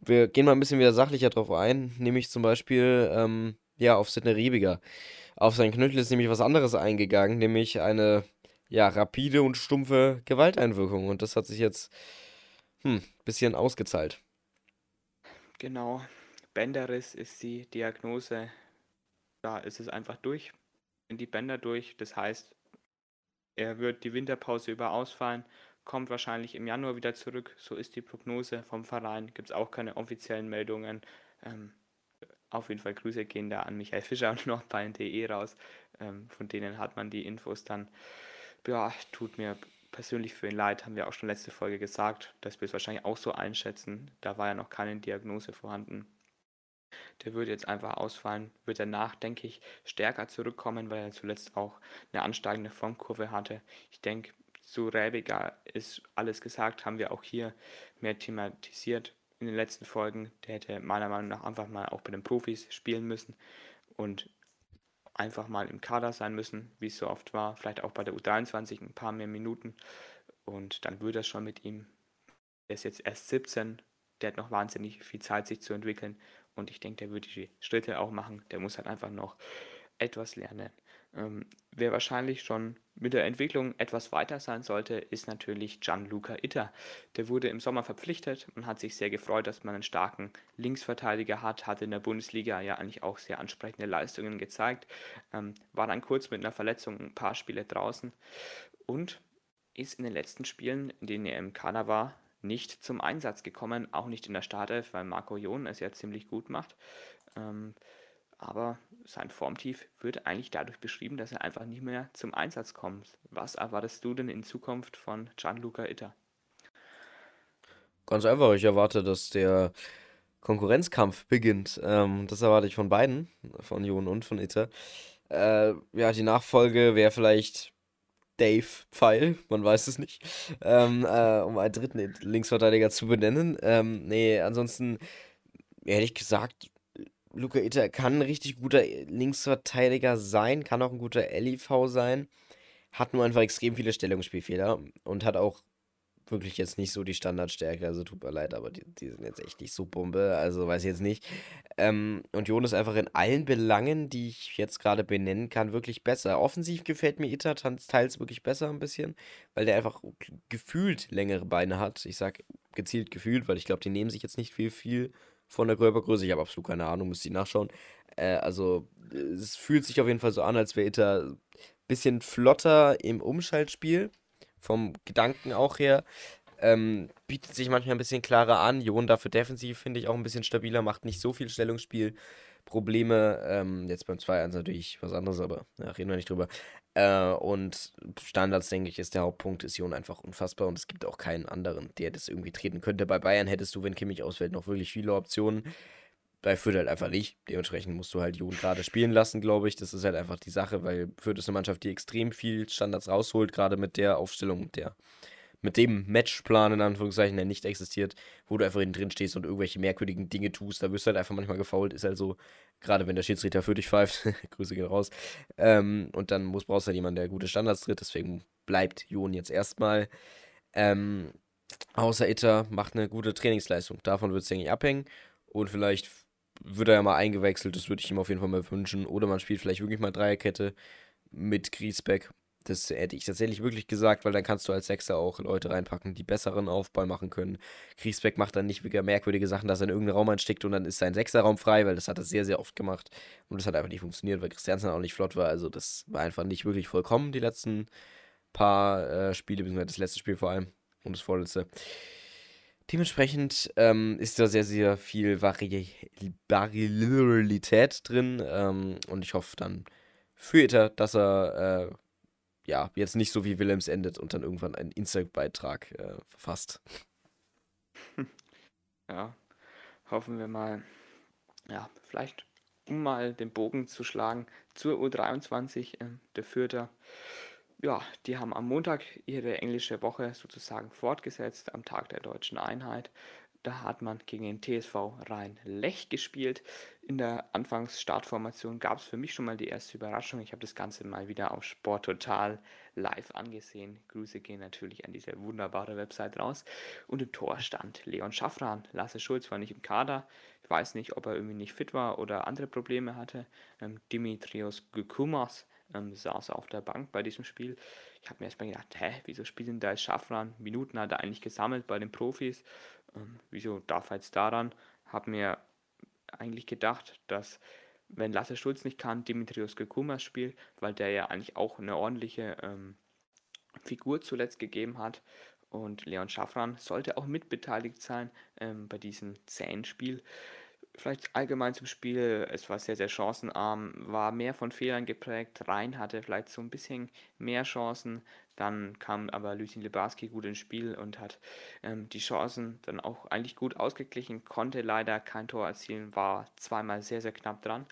Wir gehen mal ein bisschen wieder sachlicher drauf ein, nämlich zum Beispiel, ähm, ja, auf Sidney Riebiger. Auf seinen Knöchel ist nämlich was anderes eingegangen, nämlich eine, ja, rapide und stumpfe Gewalteinwirkung. Und das hat sich jetzt, hm, bisschen ausgezahlt. Genau, Bänderriss ist die Diagnose. Da ist es einfach durch, in die Bänder durch. Das heißt, er wird die Winterpause über ausfallen, kommt wahrscheinlich im Januar wieder zurück. So ist die Prognose vom Verein. Gibt es auch keine offiziellen Meldungen. Ähm, auf jeden Fall Grüße gehen da an Michael Fischer und NTE raus. Ähm, von denen hat man die Infos dann. Ja, tut mir persönlich für ihn leid, haben wir auch schon letzte Folge gesagt, dass wir es wahrscheinlich auch so einschätzen. Da war ja noch keine Diagnose vorhanden. Der würde jetzt einfach ausfallen, wird danach, denke ich, stärker zurückkommen, weil er zuletzt auch eine ansteigende Formkurve hatte. Ich denke, zu Räbiger ist alles gesagt, haben wir auch hier mehr thematisiert in den letzten Folgen. Der hätte meiner Meinung nach einfach mal auch bei den Profis spielen müssen und einfach mal im Kader sein müssen, wie es so oft war. Vielleicht auch bei der U23 ein paar mehr Minuten. Und dann würde das schon mit ihm. Er ist jetzt erst 17, der hat noch wahnsinnig viel Zeit, sich zu entwickeln. Und ich denke, der würde die Schritte auch machen. Der muss halt einfach noch etwas lernen. Ähm, wer wahrscheinlich schon mit der Entwicklung etwas weiter sein sollte, ist natürlich Gianluca Itter. Der wurde im Sommer verpflichtet und hat sich sehr gefreut, dass man einen starken Linksverteidiger hat, hat in der Bundesliga ja eigentlich auch sehr ansprechende Leistungen gezeigt, ähm, war dann kurz mit einer Verletzung ein paar Spiele draußen und ist in den letzten Spielen, in denen er im Kader war, nicht zum Einsatz gekommen, auch nicht in der Startelf, weil Marco Jon es ja ziemlich gut macht. Ähm, aber sein Formtief wird eigentlich dadurch beschrieben, dass er einfach nicht mehr zum Einsatz kommt. Was erwartest du denn in Zukunft von Gianluca Itter? Ganz einfach, ich erwarte, dass der Konkurrenzkampf beginnt. Ähm, das erwarte ich von beiden, von Jon und von Itter. Äh, ja, die Nachfolge wäre vielleicht Dave Pfeil, man weiß es nicht, ähm, äh, um einen dritten Linksverteidiger zu benennen. Ähm, nee, ansonsten, ehrlich gesagt, Luca Itter kann ein richtig guter Linksverteidiger sein, kann auch ein guter LIV sein, hat nur einfach extrem viele Stellungsspielfehler und hat auch wirklich jetzt nicht so die Standardstärke, also tut mir leid, aber die, die sind jetzt echt nicht so Bombe, also weiß ich jetzt nicht. Ähm, und Jon ist einfach in allen Belangen, die ich jetzt gerade benennen kann, wirklich besser. Offensiv gefällt mir Itter teils wirklich besser ein bisschen, weil der einfach gefühlt längere Beine hat. Ich sag gezielt gefühlt, weil ich glaube, die nehmen sich jetzt nicht viel, viel von der Körpergröße. Ich habe absolut keine Ahnung, müsste ich nachschauen. Äh, also, es fühlt sich auf jeden Fall so an, als wäre Itter ein bisschen flotter im Umschaltspiel. Vom Gedanken auch her. Ähm, bietet sich manchmal ein bisschen klarer an. Jon dafür defensiv finde ich auch ein bisschen stabiler, macht nicht so viel Stellungsspiel. Probleme. Ähm, jetzt beim 2-1 natürlich was anderes, aber ja, reden wir nicht drüber. Äh, und Standards, denke ich, ist der Hauptpunkt, ist Jon einfach unfassbar und es gibt auch keinen anderen, der das irgendwie treten könnte. Bei Bayern hättest du, wenn Kimmich ausfällt, noch wirklich viele Optionen. Bei Fürth halt einfach nicht. Dementsprechend musst du halt Jon gerade spielen lassen, glaube ich. Das ist halt einfach die Sache, weil Fürth ist eine Mannschaft, die extrem viel Standards rausholt, gerade mit der Aufstellung, der mit dem Matchplan in Anführungszeichen, der nicht existiert, wo du einfach innen drin stehst und irgendwelche merkwürdigen Dinge tust. Da wirst du halt einfach manchmal gefault, ist halt so, gerade wenn der Schiedsrichter für dich pfeift, Grüße gehen raus. Ähm, und dann muss, brauchst du halt jemanden, der gute Standards tritt, deswegen bleibt Jon jetzt erstmal. Ähm, außer Itter macht eine gute Trainingsleistung. Davon wird es, denke ich, abhängen. Und vielleicht wird er ja mal eingewechselt, das würde ich ihm auf jeden Fall mal wünschen. Oder man spielt vielleicht wirklich mal Dreierkette mit Griesbeck. Das hätte ich tatsächlich wirklich gesagt, weil dann kannst du als Sechser auch Leute reinpacken, die besseren Aufball machen können. Griesbeck macht dann nicht wieder merkwürdige Sachen, dass er in irgendeinen Raum einsteckt und dann ist sein Sechserraum frei, weil das hat er sehr, sehr oft gemacht. Und das hat einfach nicht funktioniert, weil Christiansen auch nicht flott war. Also das war einfach nicht wirklich vollkommen, die letzten paar äh, Spiele, beziehungsweise das letzte Spiel vor allem und das vorletzte. Dementsprechend ähm, ist da sehr, sehr viel Vari Variabilität drin ähm, und ich hoffe dann für Ether, dass er äh, ja jetzt nicht so wie Willems endet und dann irgendwann einen Insta-Beitrag äh, verfasst. Ja, hoffen wir mal. Ja, vielleicht um mal den Bogen zu schlagen zur U23 äh, der Fürther ja, die haben am Montag ihre englische Woche sozusagen fortgesetzt, am Tag der deutschen Einheit. Da hat man gegen den TSV Rhein-Lech gespielt. In der Anfangsstartformation gab es für mich schon mal die erste Überraschung. Ich habe das Ganze mal wieder auf Sport Total live angesehen. Grüße gehen natürlich an diese wunderbare Website raus. Und im Tor stand Leon Schaffran. Lasse Schulz war nicht im Kader. Ich weiß nicht, ob er irgendwie nicht fit war oder andere Probleme hatte. Ähm, Dimitrios Gukumas ähm, saß auf der Bank bei diesem Spiel. Ich habe mir erstmal gedacht, hä, wieso spielen da jetzt Schaffran? Minuten hat er eigentlich gesammelt bei den Profis. Ähm, wieso darf er jetzt daran? Habe mir eigentlich gedacht, dass wenn Lasse Schulz nicht kann, Dimitrios Gekumas spielt, weil der ja eigentlich auch eine ordentliche ähm, Figur zuletzt gegeben hat. Und Leon Schaffran sollte auch mitbeteiligt sein ähm, bei diesem zähen Spiel vielleicht allgemein zum Spiel, es war sehr, sehr chancenarm, war mehr von Fehlern geprägt. Rhein hatte vielleicht so ein bisschen mehr Chancen. Dann kam aber Lucien Lebarski gut ins Spiel und hat ähm, die Chancen dann auch eigentlich gut ausgeglichen, konnte leider kein Tor erzielen, war zweimal sehr, sehr knapp dran.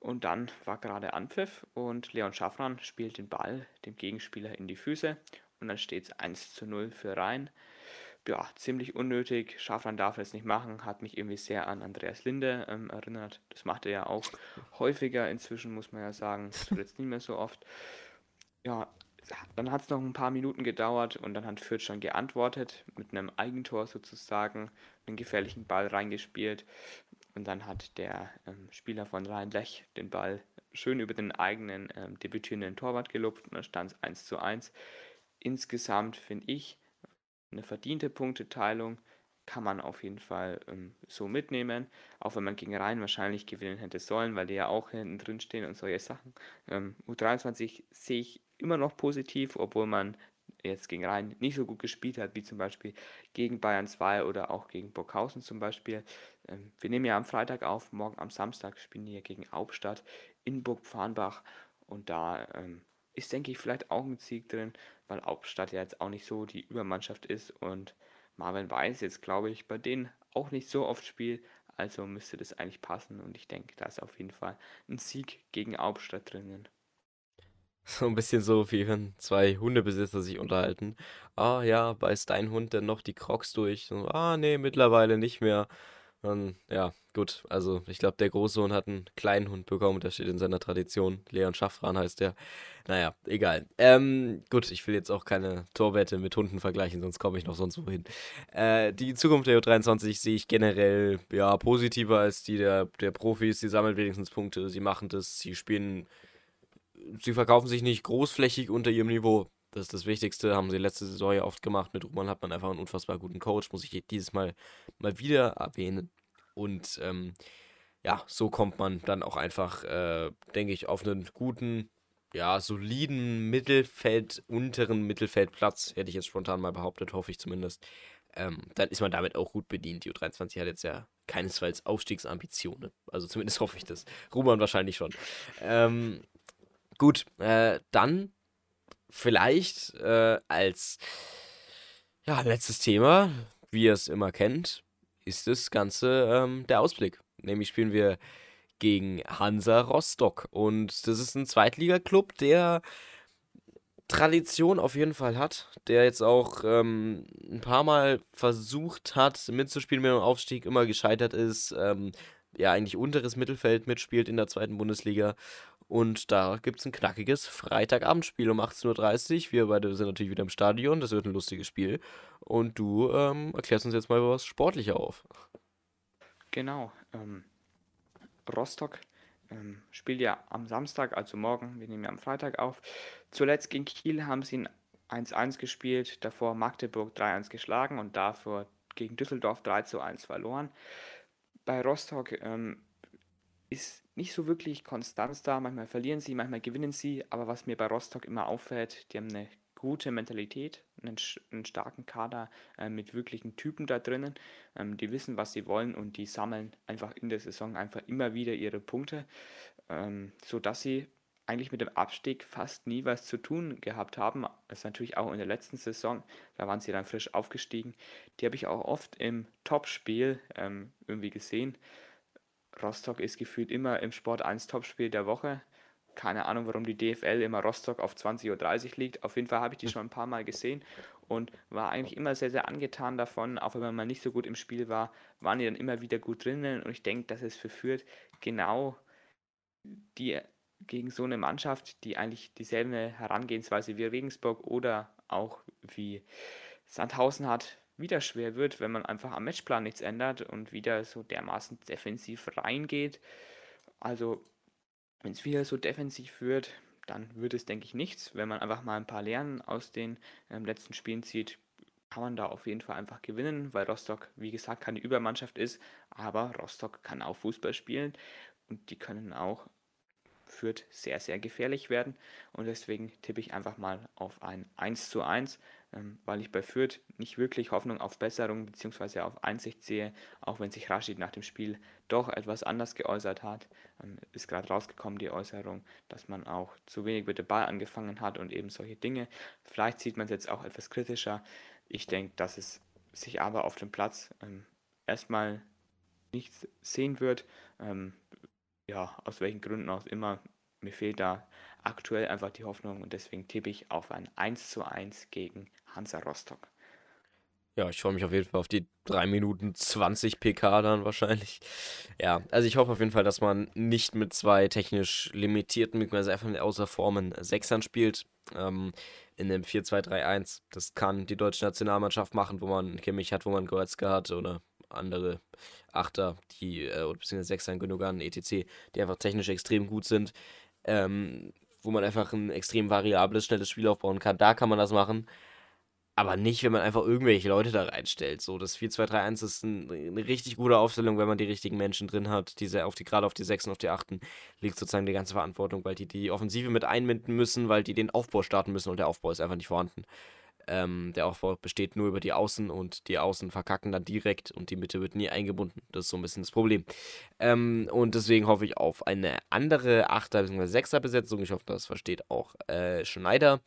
Und dann war gerade Anpfiff und Leon Schaffran spielt den Ball dem Gegenspieler in die Füße und dann steht es 1 zu 0 für Rhein ja, ziemlich unnötig. Schafran darf es nicht machen, hat mich irgendwie sehr an Andreas Linde ähm, erinnert. Das macht er ja auch häufiger inzwischen, muss man ja sagen. Das wird jetzt nicht mehr so oft. Ja, dann hat es noch ein paar Minuten gedauert und dann hat Fürth schon geantwortet, mit einem Eigentor sozusagen, einen gefährlichen Ball reingespielt. Und dann hat der ähm, Spieler von Rhein-Lech den Ball schön über den eigenen ähm, debütierenden Torwart gelupft und dann stand es 1 zu 1. Insgesamt finde ich, eine verdiente Punkteteilung kann man auf jeden Fall ähm, so mitnehmen, auch wenn man gegen Rhein wahrscheinlich gewinnen hätte sollen, weil die ja auch hinten drin stehen und solche Sachen. Ähm, U23 sehe ich immer noch positiv, obwohl man jetzt gegen Rhein nicht so gut gespielt hat, wie zum Beispiel gegen Bayern 2 oder auch gegen Burghausen zum Beispiel. Ähm, wir nehmen ja am Freitag auf, morgen am Samstag spielen wir gegen Hauptstadt in Burg-Pfahnbach und da ähm, ist, denke ich, vielleicht auch ein Sieg drin, weil Hauptstadt ja jetzt auch nicht so die Übermannschaft ist und Marvin Weiß jetzt, glaube ich, bei denen auch nicht so oft spielt, also müsste das eigentlich passen und ich denke, da ist auf jeden Fall ein Sieg gegen Hauptstadt drinnen. So ein bisschen so, wie wenn zwei Hundebesitzer sich unterhalten. Ah ja, beißt dein Hund denn noch die Crocs durch? Ah nee, mittlerweile nicht mehr. Und ja, gut, also ich glaube, der Großsohn hat einen kleinen Hund bekommen, der steht in seiner Tradition. Leon Schaffran heißt der. Naja, egal. Ähm, gut, ich will jetzt auch keine Torwette mit Hunden vergleichen, sonst komme ich noch sonst wohin. Äh, die Zukunft der U23 sehe ich generell ja positiver als die der, der Profis. Sie sammeln wenigstens Punkte, sie machen das, sie spielen, sie verkaufen sich nicht großflächig unter ihrem Niveau. Das ist das Wichtigste, haben sie letzte Saison ja oft gemacht. Mit Ruhmann hat man einfach einen unfassbar guten Coach, muss ich dieses Mal mal wieder erwähnen. Und ähm, ja, so kommt man dann auch einfach, äh, denke ich, auf einen guten, ja, soliden Mittelfeld, unteren Mittelfeldplatz, hätte ich jetzt spontan mal behauptet, hoffe ich zumindest. Ähm, dann ist man damit auch gut bedient. Die U23 hat jetzt ja keinesfalls Aufstiegsambitionen. Also zumindest hoffe ich das. Ruhmann wahrscheinlich schon. Ähm, gut, äh, dann vielleicht äh, als ja, letztes Thema, wie ihr es immer kennt, ist das Ganze ähm, der Ausblick. Nämlich spielen wir gegen Hansa Rostock. Und das ist ein Zweitligaklub, der Tradition auf jeden Fall hat, der jetzt auch ähm, ein paar Mal versucht hat, mitzuspielen mit dem Aufstieg, immer gescheitert ist, ähm, ja eigentlich unteres Mittelfeld mitspielt in der zweiten Bundesliga und da gibt es ein knackiges Freitagabendspiel um 18.30 Uhr. Wir beide sind natürlich wieder im Stadion. Das wird ein lustiges Spiel. Und du ähm, erklärst uns jetzt mal was sportlicher auf. Genau. Ähm, Rostock ähm, spielt ja am Samstag, also morgen, wir nehmen ja am Freitag auf. Zuletzt gegen Kiel haben sie ein 1-1 gespielt, davor Magdeburg 3-1 geschlagen und davor gegen Düsseldorf 3-1 verloren. Bei Rostock ähm, ist nicht so wirklich Konstanz da. Manchmal verlieren sie, manchmal gewinnen sie. Aber was mir bei Rostock immer auffällt, die haben eine gute Mentalität, einen, einen starken Kader äh, mit wirklichen Typen da drinnen. Ähm, die wissen, was sie wollen und die sammeln einfach in der Saison einfach immer wieder ihre Punkte, ähm, sodass sie eigentlich mit dem Abstieg fast nie was zu tun gehabt haben. Das ist natürlich auch in der letzten Saison, da waren sie dann frisch aufgestiegen. Die habe ich auch oft im Topspiel ähm, irgendwie gesehen. Rostock ist gefühlt immer im Sport 1 Topspiel der Woche. Keine Ahnung, warum die DFL immer Rostock auf 20.30 Uhr liegt. Auf jeden Fall habe ich die schon ein paar Mal gesehen und war eigentlich immer sehr, sehr angetan davon. Auch wenn man mal nicht so gut im Spiel war, waren die dann immer wieder gut drinnen. Und ich denke, dass es für Fürth genau die gegen so eine Mannschaft, die eigentlich dieselbe Herangehensweise wie Regensburg oder auch wie Sandhausen hat, wieder schwer wird, wenn man einfach am Matchplan nichts ändert und wieder so dermaßen defensiv reingeht. Also, wenn es wieder so defensiv wird, dann wird es, denke ich, nichts. Wenn man einfach mal ein paar Lernen aus den ähm, letzten Spielen zieht, kann man da auf jeden Fall einfach gewinnen, weil Rostock, wie gesagt, keine Übermannschaft ist, aber Rostock kann auch Fußball spielen und die können auch Fürth sehr, sehr gefährlich werden und deswegen tippe ich einfach mal auf ein 1 zu 1 ähm, weil ich bei Fürth nicht wirklich Hoffnung auf Besserung bzw. auf Einsicht sehe, auch wenn sich Rashid nach dem Spiel doch etwas anders geäußert hat. Ähm, ist gerade rausgekommen die Äußerung, dass man auch zu wenig mit dem Ball angefangen hat und eben solche Dinge. Vielleicht sieht man es jetzt auch etwas kritischer. Ich denke, dass es sich aber auf dem Platz ähm, erstmal nicht sehen wird. Ähm, ja, aus welchen Gründen auch immer. Mir fehlt da aktuell einfach die Hoffnung und deswegen tippe ich auf ein 1 zu 1 gegen Hansa Rostock. Ja, ich freue mich auf jeden Fall auf die 3 Minuten 20 PK dann wahrscheinlich. Ja, also ich hoffe auf jeden Fall, dass man nicht mit zwei technisch limitierten, beziehungsweise einfach außer Formen Sechsern spielt. Ähm, in einem 4-2-3-1. Das kann die deutsche Nationalmannschaft machen, wo man Kimmich hat, wo man Goretzka hat oder andere Achter, die, äh, beziehungsweise Sechser, Gündogan, etc., die einfach technisch extrem gut sind. Ähm, wo man einfach ein extrem variables, schnelles Spiel aufbauen kann. Da kann man das machen. Aber nicht, wenn man einfach irgendwelche Leute da reinstellt. So, das 4-2-3-1 ist ein, eine richtig gute Aufstellung, wenn man die richtigen Menschen drin hat. Diese auf die, gerade auf die 6 und auf die 8 liegt sozusagen die ganze Verantwortung, weil die die Offensive mit einbinden müssen, weil die den Aufbau starten müssen und der Aufbau ist einfach nicht vorhanden. Ähm, der Aufbau besteht nur über die Außen und die Außen verkacken dann direkt und die Mitte wird nie eingebunden. Das ist so ein bisschen das Problem. Ähm, und deswegen hoffe ich auf eine andere 8er bzw. 6er Besetzung. Ich hoffe, das versteht auch äh, Schneider.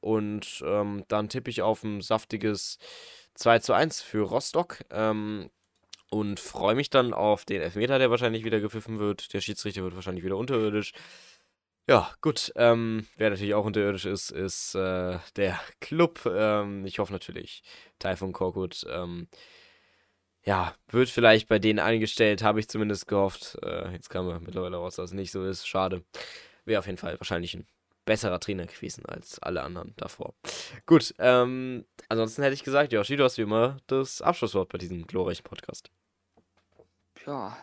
Und ähm, dann tippe ich auf ein saftiges 2 zu 1 für Rostock. Ähm, und freue mich dann auf den Elfmeter, der wahrscheinlich wieder gepfiffen wird. Der Schiedsrichter wird wahrscheinlich wieder unterirdisch. Ja, gut. Ähm, wer natürlich auch unterirdisch ist, ist äh, der Club. Ähm, ich hoffe natürlich, Taifun Korkut. Ähm, ja, wird vielleicht bei denen eingestellt, habe ich zumindest gehofft. Äh, jetzt kam er mittlerweile raus, dass es nicht so ist. Schade. Wäre auf jeden Fall wahrscheinlich ein besserer Trainer gewesen als alle anderen davor. Gut, ähm, ansonsten hätte ich gesagt, Joshi, du hast wie immer das Abschlusswort bei diesem glorreichen Podcast. Ja,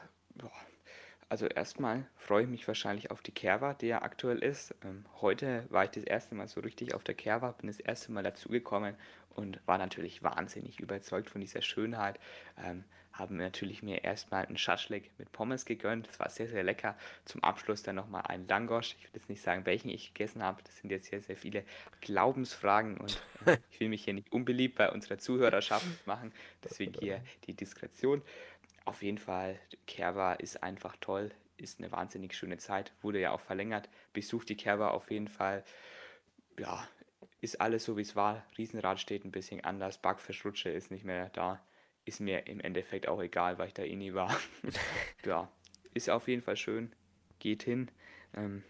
also erstmal freue ich mich wahrscheinlich auf die Kerwa, die ja aktuell ist. Ähm, heute war ich das erste Mal so richtig auf der Kerwa, bin das erste Mal dazugekommen und war natürlich wahnsinnig überzeugt von dieser Schönheit. Ähm, haben natürlich mir erstmal einen Schaschlik mit Pommes gegönnt. Das war sehr, sehr lecker. Zum Abschluss dann nochmal einen Langosch. Ich will jetzt nicht sagen, welchen ich gegessen habe. Das sind jetzt sehr, sehr viele Glaubensfragen und äh, ich will mich hier nicht unbeliebt bei unserer Zuhörerschaft machen. Deswegen hier die Diskretion. Auf jeden Fall, Kerwa ist einfach toll, ist eine wahnsinnig schöne Zeit, wurde ja auch verlängert. Besucht die Kerwa auf jeden Fall. Ja, ist alles so wie es war. Riesenrad steht ein bisschen anders. Backfischrutsche ist nicht mehr da. Ist mir im Endeffekt auch egal, weil ich da eh nie war. ja, ist auf jeden Fall schön. Geht hin. Ähm,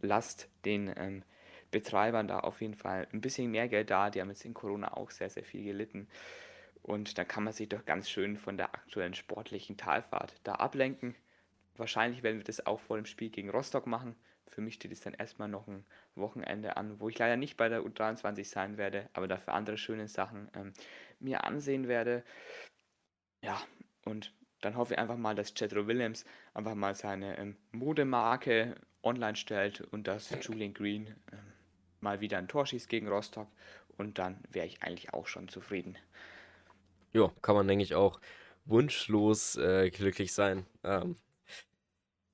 lasst den ähm, Betreibern da auf jeden Fall ein bisschen mehr Geld da. Die haben jetzt in Corona auch sehr, sehr viel gelitten. Und da kann man sich doch ganz schön von der aktuellen sportlichen Talfahrt da ablenken. Wahrscheinlich werden wir das auch vor dem Spiel gegen Rostock machen. Für mich steht es dann erstmal noch ein Wochenende an, wo ich leider nicht bei der U23 sein werde, aber dafür andere schöne Sachen ähm, mir ansehen werde. Ja, und dann hoffe ich einfach mal, dass Cedro Williams einfach mal seine ähm, Modemarke online stellt und dass Julian Green ähm, mal wieder ein Tor schießt gegen Rostock und dann wäre ich eigentlich auch schon zufrieden. Ja, kann man, denke ich, auch wunschlos äh, glücklich sein. Ähm,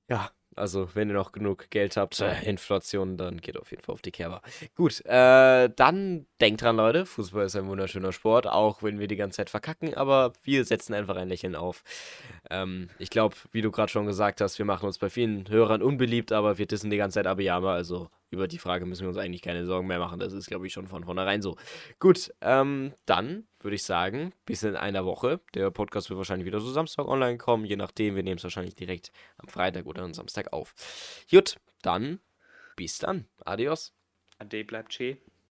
ja, also, wenn ihr noch genug Geld habt, äh, Inflation, dann geht auf jeden Fall auf die Kerber. Gut, äh, dann denkt dran, Leute, Fußball ist ein wunderschöner Sport, auch wenn wir die ganze Zeit verkacken, aber wir setzen einfach ein Lächeln auf. Ähm, ich glaube, wie du gerade schon gesagt hast, wir machen uns bei vielen Hörern unbeliebt, aber wir dissen die ganze Zeit Abiyama, also über die Frage müssen wir uns eigentlich keine Sorgen mehr machen. Das ist, glaube ich, schon von vornherein so. Gut, ähm, dann würde ich sagen, bis in einer Woche. Der Podcast wird wahrscheinlich wieder so Samstag online kommen, je nachdem. Wir nehmen es wahrscheinlich direkt am Freitag oder am Samstag auf. Gut, dann bis dann. Adios. Ade bleibt schön.